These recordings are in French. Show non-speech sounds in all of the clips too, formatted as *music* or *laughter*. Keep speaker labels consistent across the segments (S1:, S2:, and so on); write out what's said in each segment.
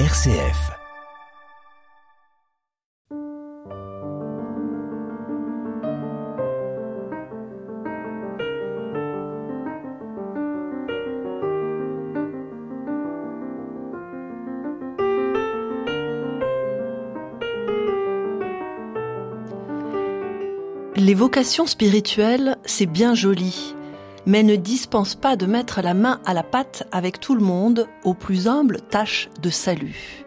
S1: RCF.
S2: Les vocations spirituelles, c'est bien joli, mais ne dispense pas de mettre la main à la pâte avec tout le monde aux plus humbles tâches de salut.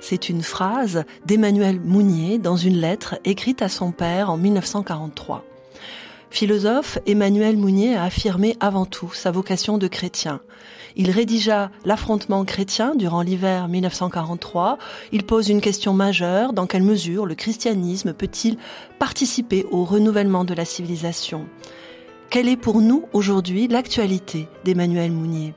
S2: C'est une phrase d'Emmanuel Mounier dans une lettre écrite à son père en 1943. Philosophe, Emmanuel Mounier a affirmé avant tout sa vocation de chrétien. Il rédigea L'affrontement chrétien durant l'hiver 1943. Il pose une question majeure, dans quelle mesure le christianisme peut-il participer au renouvellement de la civilisation? Quelle est pour nous aujourd'hui l'actualité d'Emmanuel Mounier?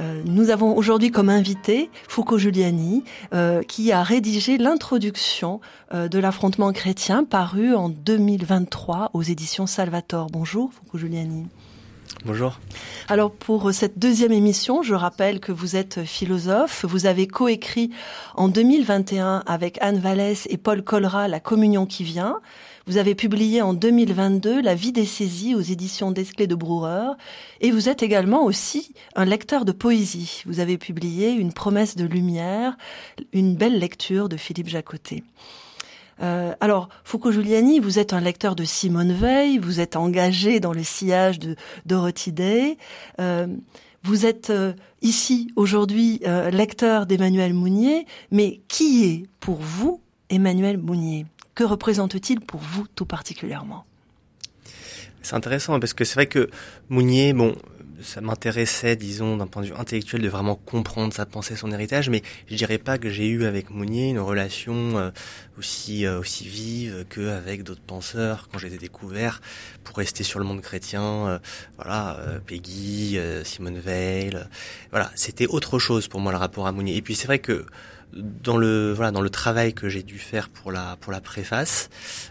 S2: Euh, nous avons aujourd'hui comme invité Foucault Giuliani, euh, qui a rédigé l'introduction euh, de l'affrontement chrétien paru en 2023 aux éditions Salvator. Bonjour Foucault Giuliani.
S3: Bonjour.
S2: Alors pour cette deuxième émission, je rappelle que vous êtes philosophe. Vous avez coécrit en 2021 avec Anne Vallès et Paul Colra La Communion qui vient. Vous avez publié en 2022 La vie des saisies aux éditions Desclés de Brouwer. Et vous êtes également aussi un lecteur de poésie. Vous avez publié Une promesse de lumière, une belle lecture de Philippe Jacotet. Euh, alors, Foucault Giuliani, vous êtes un lecteur de Simone Veil, vous êtes engagé dans le sillage de Dorothy Day. Euh, vous êtes euh, ici aujourd'hui euh, lecteur d'Emmanuel Mounier, mais qui est pour vous Emmanuel Mounier? Que représente-t-il pour vous tout particulièrement?
S3: C'est intéressant parce que c'est vrai que Mounier, bon, ça m'intéressait, disons, d'un point de vue intellectuel, de vraiment comprendre sa pensée, son héritage, mais je dirais pas que j'ai eu avec Mounier une relation euh, aussi euh, aussi vive qu'avec d'autres penseurs quand je les ai découverts. Pour rester sur le monde chrétien, euh, voilà, Peggy, Simone Veil, voilà, c'était autre chose pour moi le rapport à Mounier. Et puis c'est vrai que dans le voilà dans le travail que j'ai dû faire pour la pour la préface,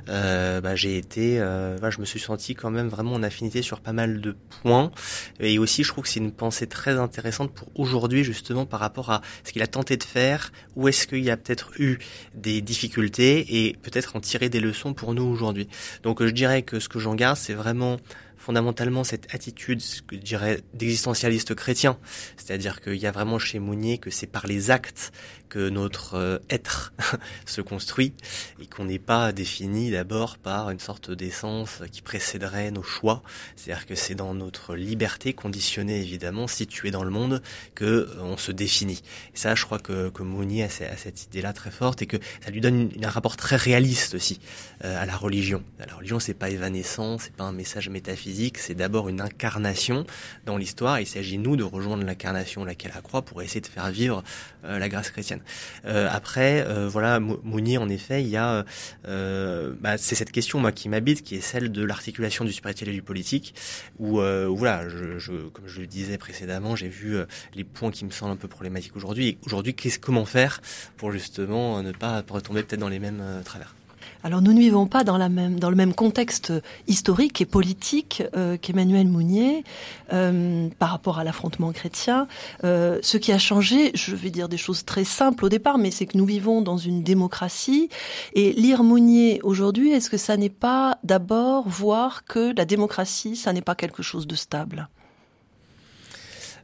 S3: euh, bah, j'ai été, euh, je me suis senti quand même vraiment en affinité sur pas mal de points. Et aussi, je trouve que c'est une pensée très intéressante pour aujourd'hui justement par rapport à ce qu'il a tenté de faire, où est-ce qu'il y a peut-être eu des difficultés et peut-être en tirer des leçons pour nous aujourd'hui. Donc, je dirais que ce que j'en garde, c'est vraiment fondamentalement cette attitude, que je dirais, d'existentialiste chrétien. C'est-à-dire qu'il y a vraiment chez Mounier que c'est par les actes que notre euh, être *laughs* se construit et qu'on n'est pas défini d'abord par une sorte d'essence qui précéderait nos choix. C'est-à-dire que c'est dans notre liberté conditionnée évidemment, située dans le monde, que euh, on se définit. Ça, je crois que, que Mounier a, cette idée-là très forte et que ça lui donne un rapport très réaliste aussi euh, à la religion. La religion, c'est pas évanescent, c'est pas un message métaphysique, c'est d'abord une incarnation dans l'histoire. Il s'agit nous de rejoindre l'incarnation laquelle elle croit pour essayer de faire vivre la grâce chrétienne. Euh, après, euh, voilà, Mounier, en effet, il y a, euh, bah, c'est cette question moi qui m'habite, qui est celle de l'articulation du spirituel et du politique, où, voilà, je, je, comme je le disais précédemment, j'ai vu les points qui me semblent un peu problématiques aujourd'hui. Aujourd'hui, qu'est-ce comment faire pour justement ne pas retomber peut-être dans les mêmes travers?
S2: Alors nous ne vivons pas dans, le même contexte historique et politique euh, qu'Emmanuel Mounier euh, par rapport à l'affrontement chrétien. Euh, ce qui a changé, je vais dire des choses très simples au départ, mais c'est que nous vivons dans une démocratie. Et lire Mounier aujourd'hui, est-ce que ça n'est pas d'abord voir que la démocratie, ça n'est pas quelque chose de stable?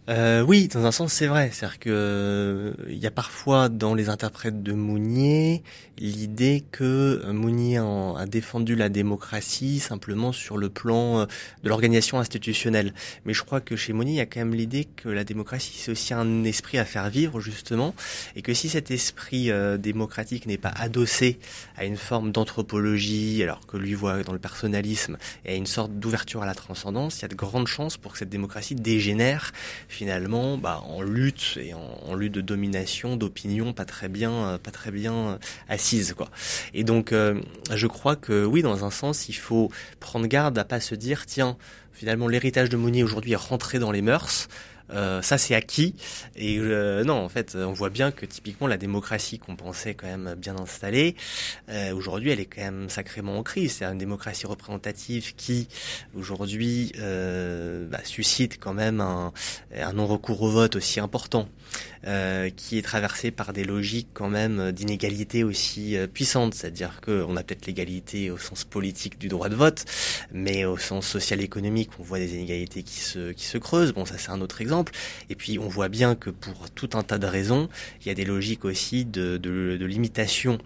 S3: Euh, oui, dans un sens, c'est vrai. C'est-à-dire que euh, il y a parfois dans les interprètes de Mounier l'idée que euh, Mounier a défendu la démocratie simplement sur le plan de l'organisation institutionnelle. Mais je crois que chez Mounier, il y a quand même l'idée que la démocratie, c'est aussi un esprit à faire vivre, justement, et que si cet esprit démocratique n'est pas adossé à une forme d'anthropologie, alors que lui voit dans le personnalisme, et à une sorte d'ouverture à la transcendance, il y a de grandes chances pour que cette démocratie dégénère finalement bah, en lutte et en, lutte de domination, d'opinion pas très bien, euh, pas très bien euh, assise quoi. Et donc euh, je crois que oui, dans un sens, il faut prendre garde à pas se dire tiens finalement l'héritage de Mounier aujourd'hui est rentré dans les mœurs. Euh, ça c'est acquis. Et euh, non, en fait, on voit bien que typiquement la démocratie qu'on pensait quand même bien installée, euh, aujourd'hui, elle est quand même sacrément en crise. C'est une démocratie représentative qui aujourd'hui bah, suscite quand même un, un non-recours au vote aussi important. Euh, qui est traversé par des logiques quand même d'inégalité aussi euh, puissantes, c'est-à-dire qu'on a peut-être l'égalité au sens politique du droit de vote, mais au sens social-économique, on voit des inégalités qui se, qui se creusent. Bon, ça c'est un autre exemple. Et puis on voit bien que pour tout un tas de raisons, il y a des logiques aussi de, de, de limitation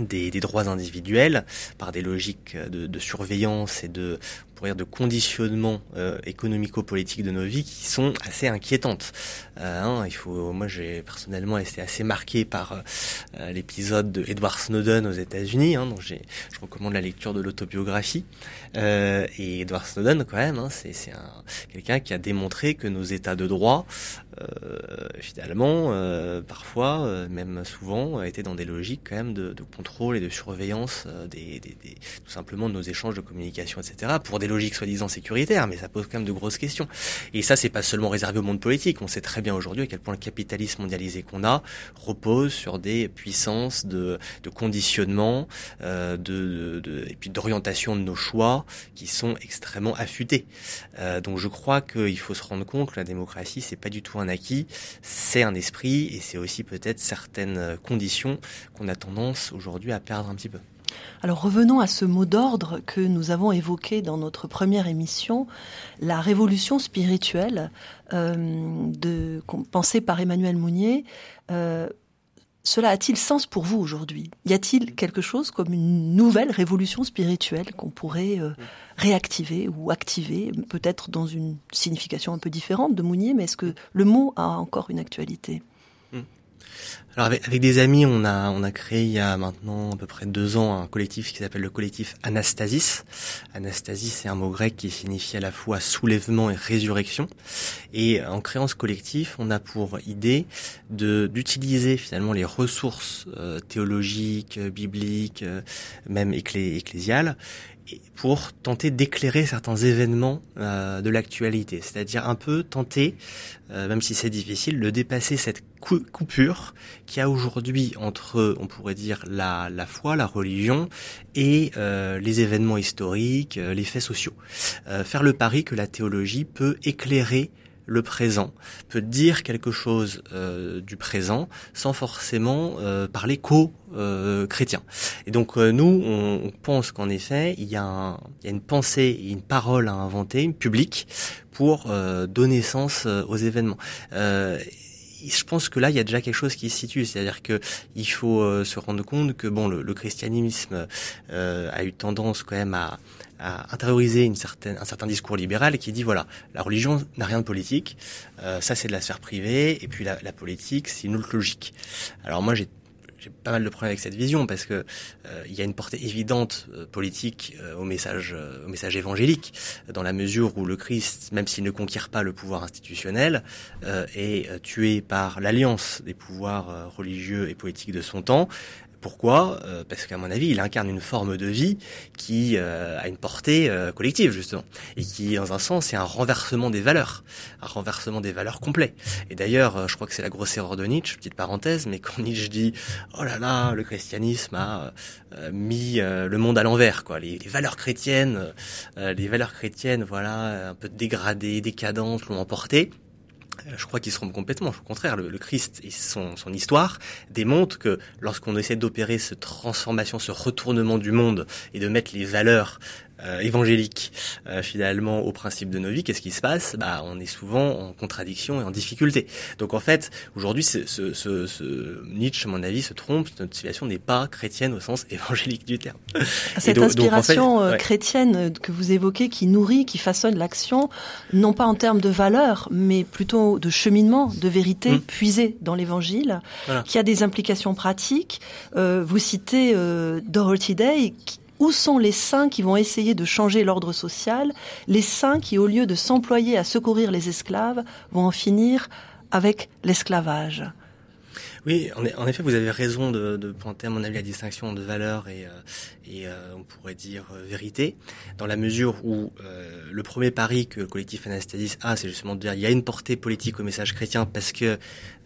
S3: des, des, droits individuels par des logiques de, de surveillance et de de conditionnement euh, économico-politique de nos vies qui sont assez inquiétantes. Euh, hein, il faut, moi j'ai personnellement été assez marqué par euh, l'épisode de Edward Snowden aux États-Unis, hein, donc je recommande la lecture de l'autobiographie. Euh, et Edward Snowden quand même, hein, c'est quelqu'un qui a démontré que nos États de droit, finalement, parfois, même souvent, étaient dans des logiques quand même de, de contrôle et de surveillance des, des, des, tout simplement de nos échanges de communication, etc. pour des logiques soi-disant sécuritaires, mais ça pose quand même de grosses questions. Et ça, c'est pas seulement réservé au monde politique. On sait très bien aujourd'hui à quel point le capitalisme mondialisé qu'on a repose sur des puissances de, de conditionnement, euh, de, de, et puis d'orientation de nos choix qui sont extrêmement affûtés. Euh, donc je crois qu'il faut se rendre compte que la démocratie, c'est pas du tout un acquis, c'est un esprit et c'est aussi peut-être certaines conditions qu'on a tendance aujourd'hui à perdre un petit peu.
S2: Alors revenons à ce mot d'ordre que nous avons évoqué dans notre première émission, la révolution spirituelle euh, de, pensée par Emmanuel Mounier. Euh, cela a-t-il sens pour vous aujourd'hui? Y a-t-il quelque chose comme une nouvelle révolution spirituelle qu'on pourrait euh, réactiver ou activer, peut-être dans une signification un peu différente de Mounier, mais est-ce que le mot a encore une actualité?
S3: Alors avec, des amis, on a on a créé il y a maintenant à peu près deux ans un collectif qui s'appelle le collectif Anastasis. Anastasis, c'est un mot grec qui signifie à la fois soulèvement et résurrection. Et en créant ce collectif, on a pour idée de d'utiliser finalement les ressources euh, théologiques, bibliques, euh, même éclé ecclésiales, pour tenter d'éclairer certains événements euh, de l'actualité, c'est-à-dire un peu tenter, euh, même si c'est difficile, de dépasser cette coupure qu'il y a aujourd'hui entre, on pourrait dire, la, la foi, la religion et euh, les événements historiques, euh, les faits sociaux. Euh, faire le pari que la théologie peut éclairer le présent, peut dire quelque chose euh, du présent sans forcément euh, parler qu'aux-chrétiens. et donc euh, nous, on, on pense qu'en effet, il y, a un, il y, a une pensée une parole à inventer, une publique, pour euh, donner sens euh, aux événements je pense que là, il y a déjà quelque chose qui se situe, c'est-à-dire que il faut euh, se rendre compte que bon, le, le christianisme euh, a eu tendance quand même à, à intérioriser une certaine, un certain discours libéral qui dit voilà, la religion n'a rien de politique, euh, ça c'est de la sphère privée, et puis la, la politique c'est une autre logique. Alors moi j'ai j'ai pas mal de problèmes avec cette vision parce que euh, il y a une portée évidente euh, politique euh, au message au message évangélique dans la mesure où le Christ, même s'il ne conquiert pas le pouvoir institutionnel, est tué par l'alliance des pouvoirs religieux et politiques de son temps, pourquoi? Euh, Parce qu'à mon avis, il incarne une forme de vie qui euh, a une portée euh, collective, justement, et qui, dans un sens, est un renversement des valeurs, un renversement des valeurs complet. Et d'ailleurs, je crois que c'est la grosse erreur de Nietzsche, petite parenthèse, mais quand Nietzsche dit « Oh là là, le christianisme a mis le monde à l'envers, quoi, les, les, valeurs chrétiennes, les valeurs chrétiennes, voilà, un peu dégradées, décadentes, l'ont emporté », je crois qu'ils se trompent complètement. Au contraire, le, le Christ et son, son, histoire démontrent que lorsqu'on essaie d'opérer cette transformation, ce retournement du monde et de mettre les valeurs euh, évangélique euh, finalement au principe de nos vies, qu'est-ce qui se passe? Bah, on est souvent en contradiction et en difficulté. Donc en fait, aujourd'hui, ce, ce, ce, ce, Nietzsche, à mon avis, se trompe. Notre situation n'est pas chrétienne au sens évangélique du terme.
S2: Cette donc, inspiration donc en fait, ouais. chrétienne que vous évoquez, qui nourrit, qui façonne l'action, non pas en termes de valeur, mais plutôt de cheminement, de vérité mmh. puisée dans l'Évangile, voilà. qui a des implications pratiques. Euh, vous citez euh, Dorothy Day, qui, où sont les saints qui vont essayer de changer l'ordre social, les saints qui, au lieu de s'employer à secourir les esclaves, vont en finir avec l'esclavage.
S3: Oui, en effet, vous avez raison de, de, pointer, à mon avis, la distinction de valeur et, euh, et euh, on pourrait dire euh, vérité, dans la mesure où euh, le premier pari que le collectif Anastasis a, c'est justement de dire il y a une portée politique au message chrétien parce que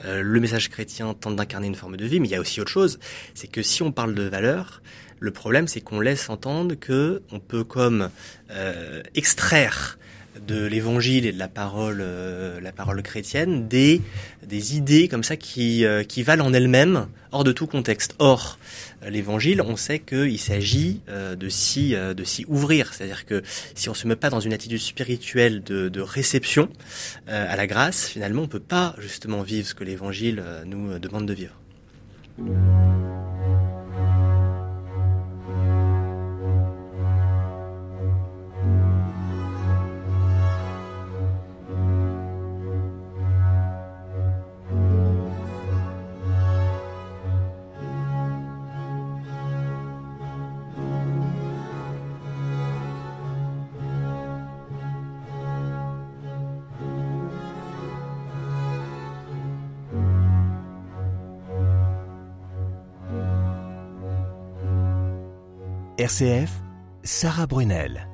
S3: euh, le message chrétien tente d'incarner une forme de vie, mais il y a aussi autre chose, c'est que si on parle de valeur, le problème, c'est qu'on laisse entendre que on peut comme euh, extraire de l'évangile et de la parole, euh, la parole chrétienne, des, des idées comme ça qui, euh, qui valent en elles-mêmes, hors de tout contexte. Or, l'évangile, on sait qu'il s'agit de s'y de s'y ouvrir, c'est-à-dire que si on se met pas dans une attitude spirituelle de, de réception à la grâce, finalement, on peut pas justement vivre ce que l'évangile nous demande de vivre.
S1: RCF, Sarah Brunel.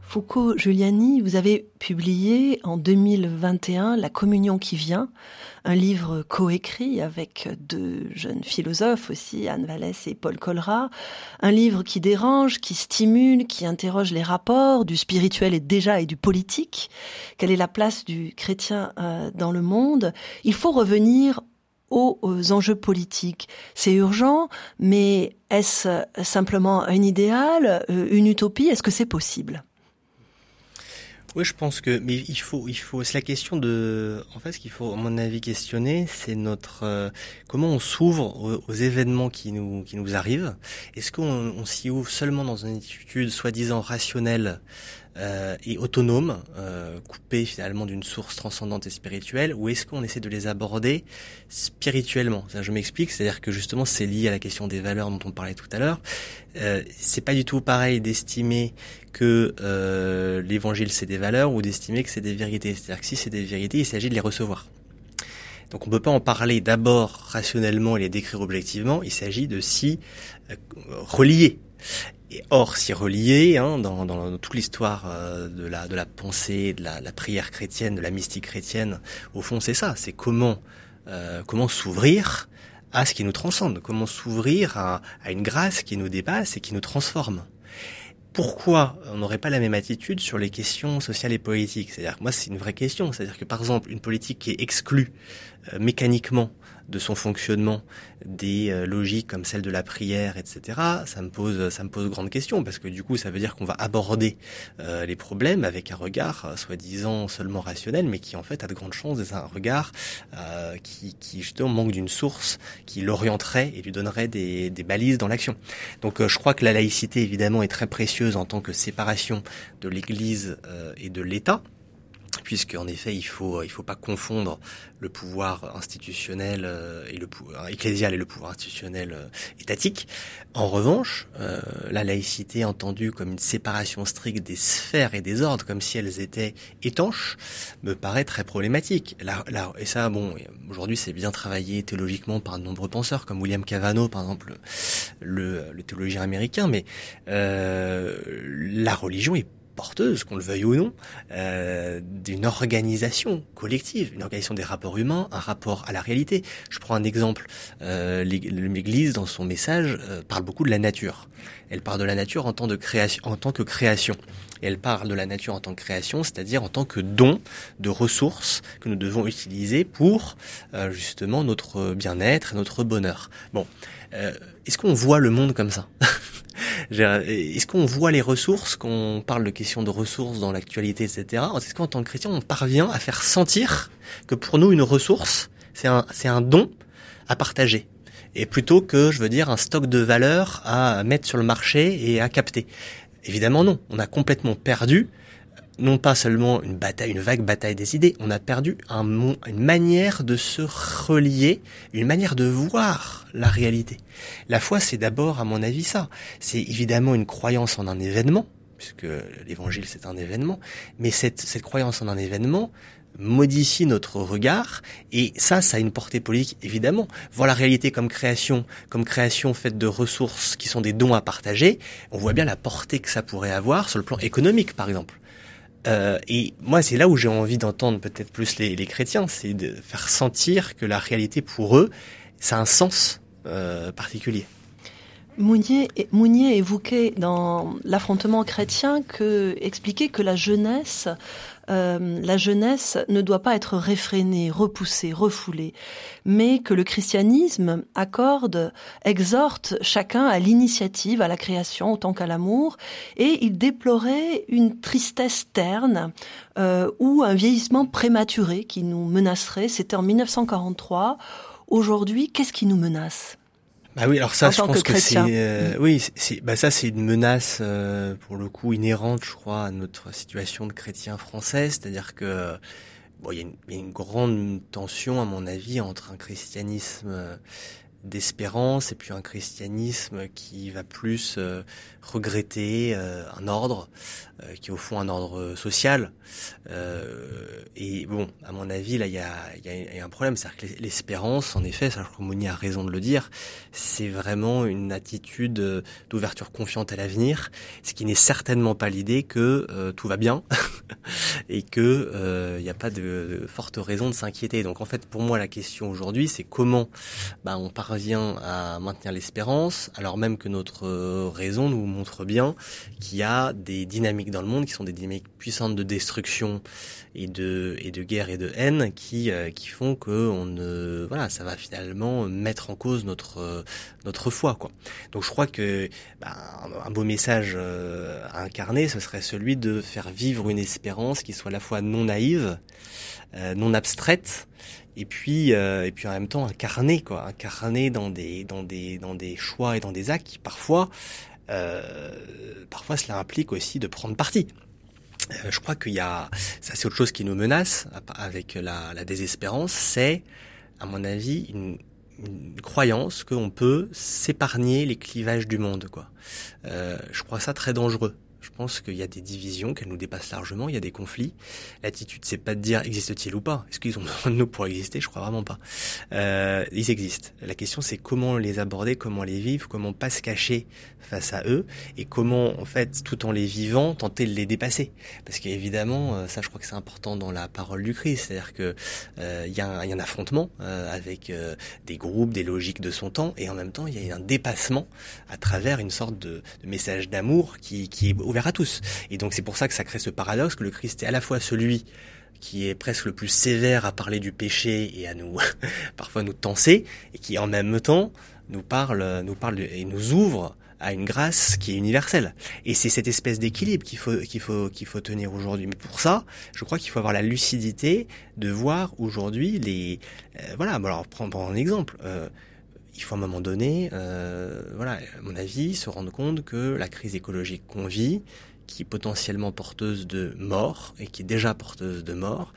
S2: Foucault Giuliani, vous avez publié en 2021 La communion qui vient, un livre coécrit avec deux jeunes philosophes aussi, Anne Vallès et Paul Colrat, un livre qui dérange, qui stimule, qui interroge les rapports du spirituel et déjà et du politique. Quelle est la place du chrétien euh, dans le monde? Il faut revenir aux enjeux politiques. C'est urgent, mais est-ce simplement un idéal, euh, une utopie? Est-ce que c'est possible?
S3: Oui, je pense que, mais il faut, il faut, c'est la question de, en fait, ce qu'il faut, à mon avis, questionner, c'est notre, euh, comment on s'ouvre aux, événements qui nous, qui nous arrivent. Est-ce qu'on s'y ouvre seulement dans une attitude soi-disant rationnelle euh, et autonome, euh, coupé finalement d'une source transcendante et spirituelle, ou est-ce qu'on essaie de les aborder spirituellement? Ça, Je m'explique, c'est-à-dire que justement c'est lié à la question des valeurs dont on parlait tout à l'heure. Euh, c'est pas du tout pareil d'estimer que euh, l'évangile c'est des valeurs ou d'estimer que c'est des vérités. C'est-à-dire que si c'est des vérités, il s'agit de les recevoir. Donc on ne peut pas en parler d'abord rationnellement et les décrire objectivement, il s'agit de s'y euh, relier. Et or, s'y relier, hein, dans, dans, toute l'histoire euh, de, la, de la pensée, de la, la, prière chrétienne, de la mystique chrétienne, au fond, c'est ça. C'est comment, euh, comment s'ouvrir à ce qui nous transcende, comment s'ouvrir à, à une grâce qui nous dépasse et qui nous transforme pourquoi on n'aurait pas la même attitude sur les questions sociales et politiques? C'est-à-dire moi, c'est une vraie question. C'est-à-dire que, par exemple, une politique qui est exclue euh, mécaniquement de son fonctionnement des euh, logiques comme celle de la prière, etc. Ça me pose, ça me pose grande question parce que du coup, ça veut dire qu'on va aborder euh, les problèmes avec un regard soi-disant seulement rationnel, mais qui en fait a de grandes chances d'être un regard qui, qui justement manque d'une source qui l'orienterait et lui donnerait des, des balises dans l'action. Donc, je crois que la laïcité évidemment est très précieuse en tant que séparation de l'Église et de l'État puisque en effet il faut il faut pas confondre le pouvoir institutionnel euh, et le pouvoir ecclésial et le pouvoir institutionnel euh, étatique. En revanche, euh, la laïcité entendue comme une séparation stricte des sphères et des ordres, comme si elles étaient étanches, me paraît très problématique. Là, là, et ça, bon, aujourd'hui c'est bien travaillé théologiquement par de nombreux penseurs, comme William Cavano par exemple, le, le théologien américain, mais la religion est porteuse, qu'on le veuille ou non, euh, d'une organisation collective, une organisation des rapports humains, un rapport à la réalité. Je prends un exemple. Euh, L'Église, dans son message, euh, parle beaucoup de la nature. Elle parle de la nature en tant, de création, en tant que création. Elle parle de la nature en tant que création, c'est-à-dire en tant que don de ressources que nous devons utiliser pour euh, justement notre bien-être et notre bonheur. Bon, euh, est-ce qu'on voit le monde comme ça? *laughs* Est-ce qu'on voit les ressources, qu'on parle de questions de ressources dans l'actualité, etc. Est-ce qu'en tant que chrétien, on parvient à faire sentir que pour nous, une ressource, c'est un, c'est un don à partager? Et plutôt que, je veux dire, un stock de valeur à mettre sur le marché et à capter? Évidemment non, on a complètement perdu non pas seulement une bataille, une vague bataille des idées, on a perdu un, une manière de se relier, une manière de voir la réalité. La foi, c'est d'abord, à mon avis, ça. C'est évidemment une croyance en un événement, puisque l'évangile c'est un événement, mais cette, cette croyance en un événement modifie notre regard et ça ça a une portée politique évidemment voir la réalité comme création comme création faite de ressources qui sont des dons à partager on voit bien la portée que ça pourrait avoir sur le plan économique par exemple euh, et moi, c'est là où j'ai envie d'entendre peut-être plus les, les chrétiens, c'est de faire sentir que la réalité pour eux, ça a un sens euh, particulier.
S2: Mounier, Mounier évoquait dans l'affrontement chrétien que expliquait que la jeunesse euh, la jeunesse ne doit pas être réfrénée, repoussée, refoulée, mais que le christianisme accorde, exhorte chacun à l'initiative, à la création autant qu'à l'amour, et il déplorait une tristesse terne euh, ou un vieillissement prématuré qui nous menacerait. C'était en 1943. Aujourd'hui, qu'est-ce qui nous menace?
S3: Bah oui, alors ça, je pense que, c'est, euh, oui, c'est, bah ça, c'est une menace euh, pour le coup inhérente, je crois, à notre situation de chrétien français, c'est-à-dire que bon, il y, y, a une grande tension, à mon avis, entre un christianisme d'espérance et puis un christianisme qui va plus euh, regretter euh, un ordre euh, qui est au fond un ordre social. Et bon à mon avis là il y a, y a, un problème. C'est-à-dire que l'espérance en effet crois Mouni a raison de le dire c'est vraiment une attitude d'ouverture confiante à l'avenir ce qui n'est certainement pas l'idée que tout va bien *laughs* et que il n'y a pas de, de forte raison de s'inquiéter. Donc en fait pour moi la question aujourd'hui c'est comment bah, on part parvient à maintenir l'espérance, alors même que notre euh, raison nous montre bien qu'il y a des dynamiques dans le monde qui sont des dynamiques puissantes de destruction et de et de guerre et de haine qui euh, qui font que on ne voilà ça va finalement mettre en cause notre euh, notre foi quoi. Donc je crois que bah, un beau message à incarner ce serait celui de faire vivre une espérance qui soit à la fois non naïve, non abstraite. Et puis euh, et puis en même temps incarné quoi. Incarné dans des dans des dans des choix et dans des actes qui parfois euh, parfois cela implique aussi de prendre parti. Euh, je crois qu'il y a ça c'est autre chose qui nous menace avec la, la désespérance c'est à mon avis une, une croyance qu'on peut s'épargner les clivages du monde quoi. Euh, je crois ça très dangereux je pense qu'il y a des divisions, qu'elles nous dépassent largement, il y a des conflits. L'attitude, c'est pas de dire existe-t-il ou pas? Est-ce qu'ils ont besoin de nous pour exister? Je crois vraiment pas. Euh, ils existent. La question, c'est comment les aborder, comment les vivre, comment pas se cacher face à eux, et comment, en fait, tout en les vivant, tenter de les dépasser. Parce qu'évidemment, euh, ça, je crois que c'est important dans la parole du Christ, c'est-à-dire que euh, il y, a un, y a un affrontement euh, avec euh, des groupes, des logiques de son temps, et en même temps, il y a un dépassement à travers une sorte de, de message d'amour qui, qui est ouvert à tous. Et donc c'est pour ça que ça crée ce paradoxe que le Christ est à la fois celui qui est presque le plus sévère à parler du péché et à nous *laughs* parfois nous tenser et qui en même temps nous parle nous parle et nous ouvre à une grâce qui est universelle. Et c'est cette espèce d'équilibre qu'il faut qu'il faut qu'il faut tenir aujourd'hui. Mais pour ça, je crois qu'il faut avoir la lucidité de voir aujourd'hui les euh, voilà. Alors prendre un exemple. Euh, il faut à un moment donné, euh, voilà, à mon avis, se rendre compte que la crise écologique qu'on vit, qui est potentiellement porteuse de mort et qui est déjà porteuse de mort,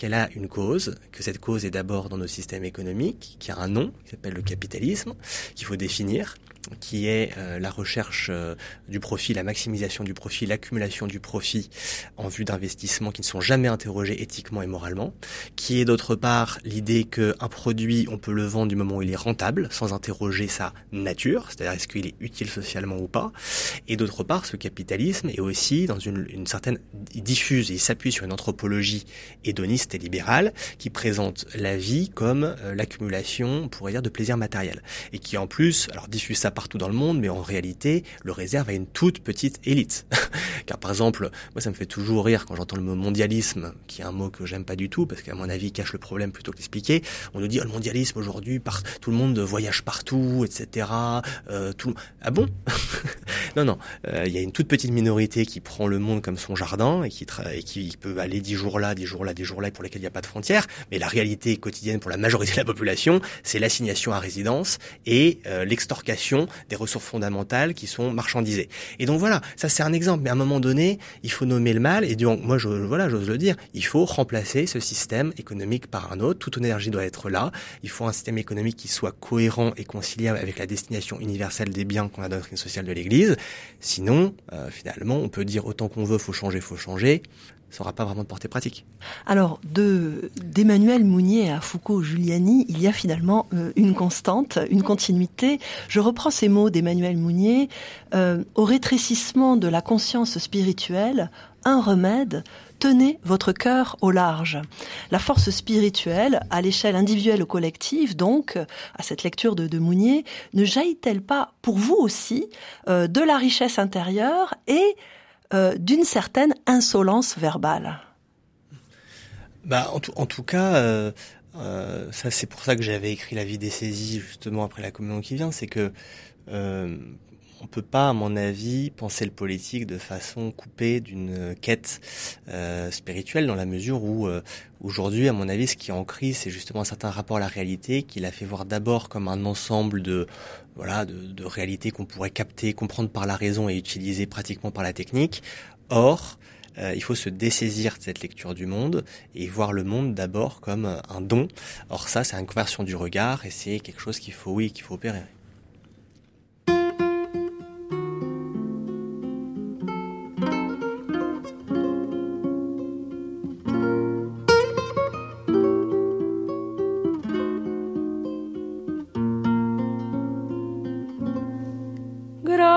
S3: qu'elle a une cause, que cette cause est d'abord dans nos systèmes économiques, qui a un nom, qui s'appelle le capitalisme, qu'il faut définir, qui est euh, la recherche euh, du profit, la maximisation du profit, l'accumulation du profit en vue d'investissements qui ne sont jamais interrogés éthiquement et moralement, qui est d'autre part l'idée qu'un produit, on peut le vendre du moment où il est rentable, sans interroger sa nature, c'est-à-dire est-ce qu'il est utile socialement ou pas, et d'autre part ce capitalisme est aussi dans une, une certaine, il diffuse, il s'appuie sur une anthropologie hédoniste et libérale qui présente la vie comme euh, l'accumulation, on pourrait dire, de plaisir matériel, et qui en plus, alors diffuse ça partout dans le monde, mais en réalité, le réserve à une toute petite élite. *laughs* Car par exemple, moi ça me fait toujours rire quand j'entends le mot mondialisme, qui est un mot que j'aime pas du tout, parce qu'à mon avis cache le problème plutôt que l'expliquer. On nous dit, oh, le mondialisme aujourd'hui, tout le monde voyage partout, etc. Euh, tout... Ah bon? *laughs* Non, non, euh, il y a une toute petite minorité qui prend le monde comme son jardin et qui, et qui peut aller dix jours là, dix jours là, dix jours là, pour lesquels il n'y a pas de frontières. Mais la réalité quotidienne pour la majorité de la population, c'est l'assignation à résidence et euh, l'extorcation des ressources fondamentales qui sont marchandisées. Et donc voilà, ça c'est un exemple. Mais à un moment donné, il faut nommer le mal. Et donc moi, je, voilà, j'ose le dire, il faut remplacer ce système économique par un autre. Toute énergie doit être là. Il faut un système économique qui soit cohérent et conciliable avec la destination universelle des biens qu'on a dans sociale de l'Église. Sinon, euh, finalement, on peut dire autant qu'on veut, faut changer, faut changer ça pas vraiment de portée pratique.
S2: Alors, de d'Emmanuel Mounier à Foucault-Giuliani, il y a finalement euh, une constante, une continuité. Je reprends ces mots d'Emmanuel Mounier. Euh, au rétrécissement de la conscience spirituelle, un remède, tenez votre cœur au large. La force spirituelle, à l'échelle individuelle ou collective, donc, à cette lecture de, de Mounier, ne jaillit-elle pas pour vous aussi euh, de la richesse intérieure et euh, d'une certaine insolence verbale.
S3: Bah, en, tout, cas, euh, euh, c'est pour ça que j'avais écrit La vie des saisies justement après la communion qui vient, c'est que on peut pas, à mon avis, penser le politique de façon coupée d'une quête euh, spirituelle, dans la mesure où euh, aujourd'hui, à mon avis, ce qui est en crise, c'est justement un certain rapport à la réalité, qui l'a fait voir d'abord comme un ensemble de voilà de, de réalités qu'on pourrait capter, comprendre par la raison et utiliser pratiquement par la technique. Or, euh, il faut se dessaisir de cette lecture du monde et voir le monde d'abord comme un don. Or ça, c'est une conversion du regard et c'est quelque chose qu'il faut, oui, qu'il faut opérer.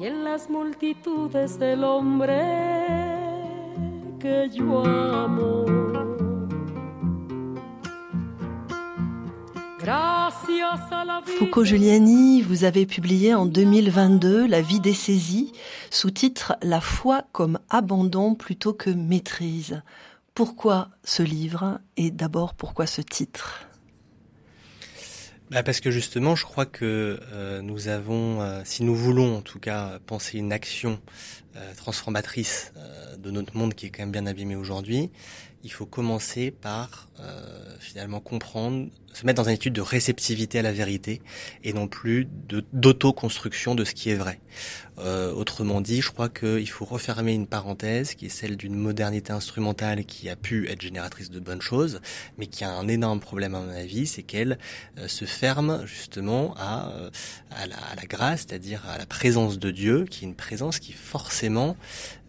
S4: y en las multitudes que yo amo.
S2: Foucault Giuliani, vous avez publié en 2022 La vie des saisies, sous-titre La foi comme abandon plutôt que maîtrise. Pourquoi ce livre et d'abord pourquoi ce titre?
S3: Bah parce que justement, je crois que euh, nous avons, euh, si nous voulons en tout cas penser une action euh, transformatrice de notre monde qui est quand même bien abîmé aujourd'hui, il faut commencer par euh, finalement comprendre, se mettre dans une étude de réceptivité à la vérité et non plus d'auto-construction de, ce qui est vrai. Euh, autrement dit, je crois qu'il faut refermer une parenthèse qui est celle d'une modernité instrumentale qui a pu être génératrice de bonnes choses, mais qui a un énorme problème à mon avis, c'est qu'elle euh, se ferme justement à, euh, à, la, à la grâce, c'est-à-dire à la présence de Dieu, qui est une présence qui forcément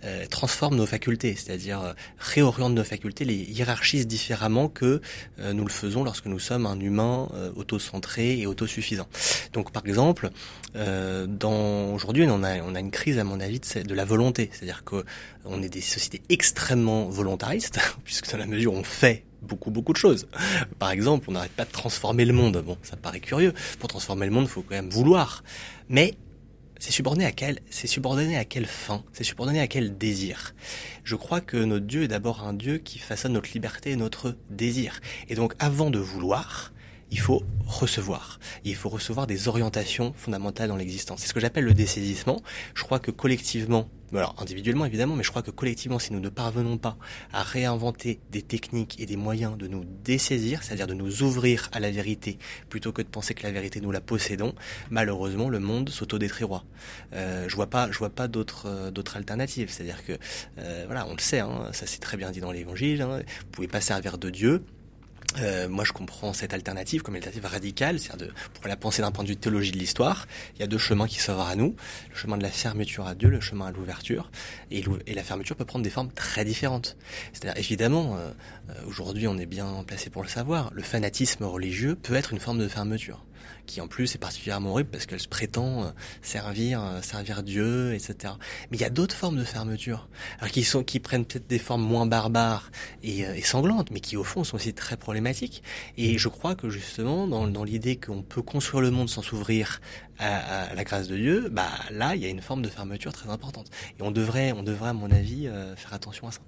S3: euh, transforme nos facultés, c'est-à-dire euh, réoriente nos facultés, les hiérarchise différemment que euh, nous le faisons lorsque nous sommes un humain euh, autocentré et autosuffisant. Donc par exemple, euh, dans aujourd'hui on a on a une crise à mon avis de, de la volonté, c'est-à-dire que on est des sociétés extrêmement volontaristes *laughs* puisque dans la mesure où on fait beaucoup beaucoup de choses. Par exemple, on n'arrête pas de transformer le monde. Bon, ça paraît curieux. Pour transformer le monde, il faut quand même vouloir. Mais c'est subordonné à quel, c'est subordonné à quelle fin, c'est subordonné à quel désir? Je crois que notre Dieu est d'abord un Dieu qui façonne notre liberté et notre désir. Et donc, avant de vouloir, il faut recevoir. Il faut recevoir des orientations fondamentales dans l'existence. C'est ce que j'appelle le dessaisissement. Je crois que collectivement, alors individuellement évidemment, mais je crois que collectivement, si nous ne parvenons pas à réinventer des techniques et des moyens de nous dessaisir, c'est-à-dire de nous ouvrir à la vérité, plutôt que de penser que la vérité nous la possédons, malheureusement le monde s'autodétruira. Euh, je vois pas, je vois pas d'autres euh, alternatives. C'est-à-dire que euh, voilà, on le sait, hein, ça c'est très bien dit dans l'Évangile. Hein, vous pouvez pas servir de Dieu euh, moi, je comprends cette alternative comme une alternative radicale, c'est-à-dire pour la penser d'un point de vue de théologie de l'histoire. Il y a deux chemins qui s'ouvrent à nous le chemin de la fermeture à Dieu, le chemin à l'ouverture. Et, la fermeture peut prendre des formes très différentes. C'est-à-dire, évidemment, euh, aujourd'hui, on est bien placé pour le savoir. Le fanatisme religieux peut être une forme de fermeture qui en plus est particulièrement horrible parce qu'elle se prétend euh, servir, euh, servir Dieu, etc. Mais il y a d'autres formes de fermeture, alors qui sont, qui prennent peut-être des formes moins barbares et, euh, et, sanglantes, mais qui au fond sont aussi très problématiques. Et je crois que justement, dans, dans l'idée qu'on peut construire le monde sans s'ouvrir à, à, la grâce de Dieu, bah là, il y a une forme de fermeture très importante. Et on devrait, on devrait, à mon avis, faire attention à ça.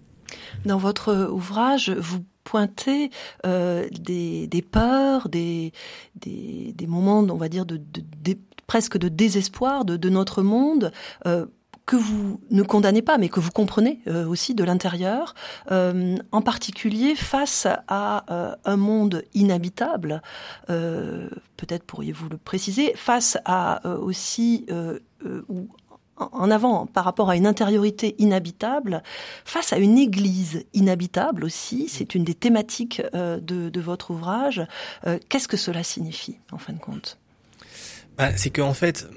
S2: Dans votre ouvrage, vous pointez euh, des, peurs, des, moments, on va dire, de, presque de désespoir de, notre monde. Euh, que vous ne condamnez pas, mais que vous comprenez euh, aussi de l'intérieur, en particulier face à un monde inhabitable, peut-être pourriez-vous le préciser, face à aussi, en avant par rapport à une intériorité inhabitable, face à une église inhabitable aussi, c'est une des thématiques de, de, votre ouvrage. Qu'est-ce que cela signifie, en fin de compte?
S3: Bah, C'est qu'en fait,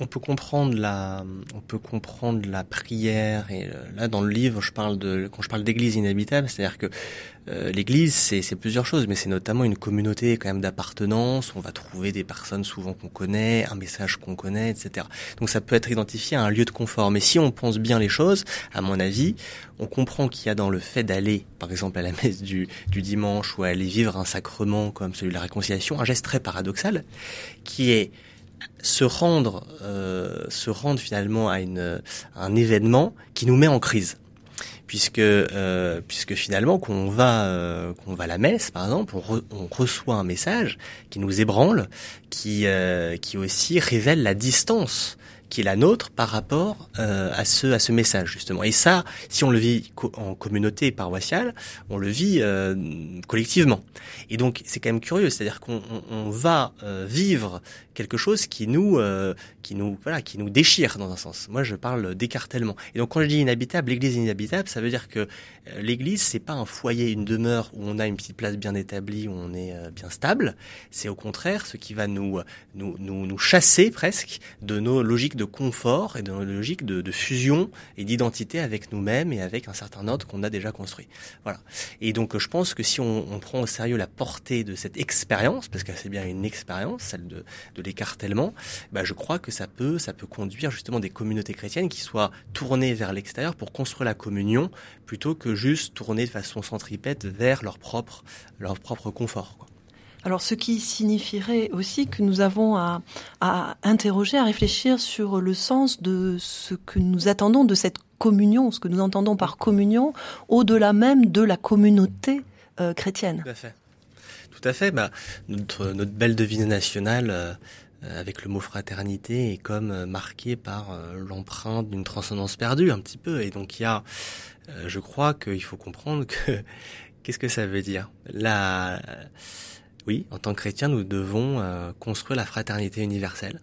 S3: on peut comprendre la, on peut comprendre la prière et là dans le livre je parle de quand je parle d'église inhabitable, c'est-à-dire que euh, l'église c'est, plusieurs choses, mais c'est notamment une communauté quand même d'appartenance. On va trouver des personnes souvent qu'on connaît, un message qu'on connaît, etc. Donc ça peut être identifié à un lieu de confort. Mais si on pense bien les choses, à mon avis, on comprend qu'il y a dans le fait d'aller, par exemple à la messe du, du dimanche ou aller vivre un sacrement comme celui de la réconciliation, un geste très paradoxal qui est se rendre, euh, se rendre finalement à, une, un événement qui nous met en crise. Puisque, euh, puisque finalement, qu'on va, euh, qu'on va à la messe, par exemple, on, on, reçoit un message qui nous ébranle, qui, euh, qui aussi révèle la distance qui est la nôtre par rapport euh, à ce à ce message justement. Et ça, si on le vit en communauté paroissiale, on le vit euh, collectivement. Et donc c'est quand même curieux, c'est-à-dire qu'on on, va euh, vivre quelque chose qui nous qui nous voilà qui nous déchire dans un sens. Moi je parle d'écartèlement. Et donc quand je dis inhabitable, l'église inhabitable, ça veut dire que l'église c'est pas un foyer, une demeure où on a une petite place bien établie, où on est bien stable. C'est au contraire ce qui va nous nous nous, nous chasser presque de nos logiques de confort et de logique de, fusion et d'identité avec nous-mêmes et avec un certain ordre qu'on a déjà construit. Voilà. Et donc je pense que si on, prend au sérieux la portée de cette expérience, parce que c'est bien une expérience, celle de, de l'écartèlement, bah je crois que ça peut, ça peut conduire justement des communautés chrétiennes qui soient tournées vers l'extérieur pour construire la communion plutôt que juste tourner de façon centripète vers leur propre, leur propre confort.
S2: Alors, ce qui signifierait aussi que nous avons à, interroger, à réfléchir sur le sens de ce que nous attendons de cette communion, ce que nous entendons par communion, au-delà même de la communauté euh, chrétienne.
S3: Tout à fait. Tout à fait. Bah, notre, belle devise nationale. Euh, avec le mot fraternité est comme euh, marqué par l'empreinte d'une transcendance perdue un petit peu et donc il y a je crois qu'il faut comprendre que *laughs* qu'est-ce que ça veut dire? La oui, en tant que chrétiens, nous devons euh, construire la fraternité universelle.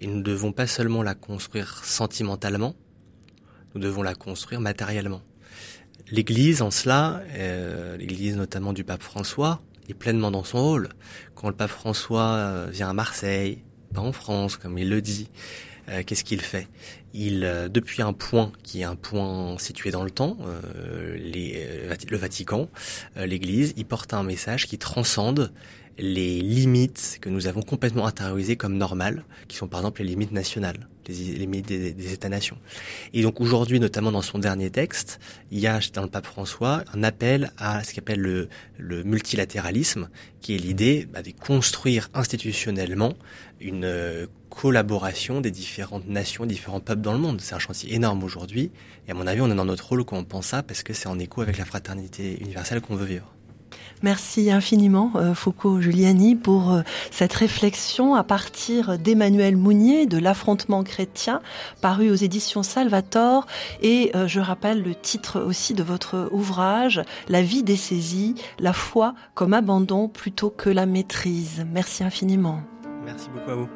S3: Et nous ne devons pas seulement la construire sentimentalement, nous devons la construire matériellement. L'Église, en cela, euh, l'Église notamment du pape François, est pleinement dans son rôle. Quand le pape François euh, vient à Marseille, pas en France, comme il le dit, euh, qu'est-ce qu'il fait? Il, euh, depuis un point qui est un point situé dans le temps, euh, les, le Vatican, l'Église, il porte un message qui transcende les limites que nous avons complètement intériorisées comme normales, qui sont par exemple les limites nationales, les, limites des, États-nations. Et donc aujourd'hui, notamment dans son dernier texte, il y a dans le pape François un appel à ce qu'il appelle le, le, multilatéralisme, qui est l'idée bah, de construire institutionnellement une euh, collaboration des différentes nations, différents peuples dans le monde. C'est un chantier énorme aujourd'hui, et à mon avis, on est dans notre rôle quand on pense ça, parce que c'est en écho avec la fraternité universelle qu'on veut vivre.
S2: Merci infiniment euh, Foucault Giuliani pour euh, cette réflexion à partir d'Emmanuel Mounier de l'affrontement chrétien paru aux éditions Salvator et euh, je rappelle le titre aussi de votre ouvrage La vie des saisies, la foi comme abandon plutôt que la maîtrise. Merci infiniment.
S3: Merci beaucoup à vous.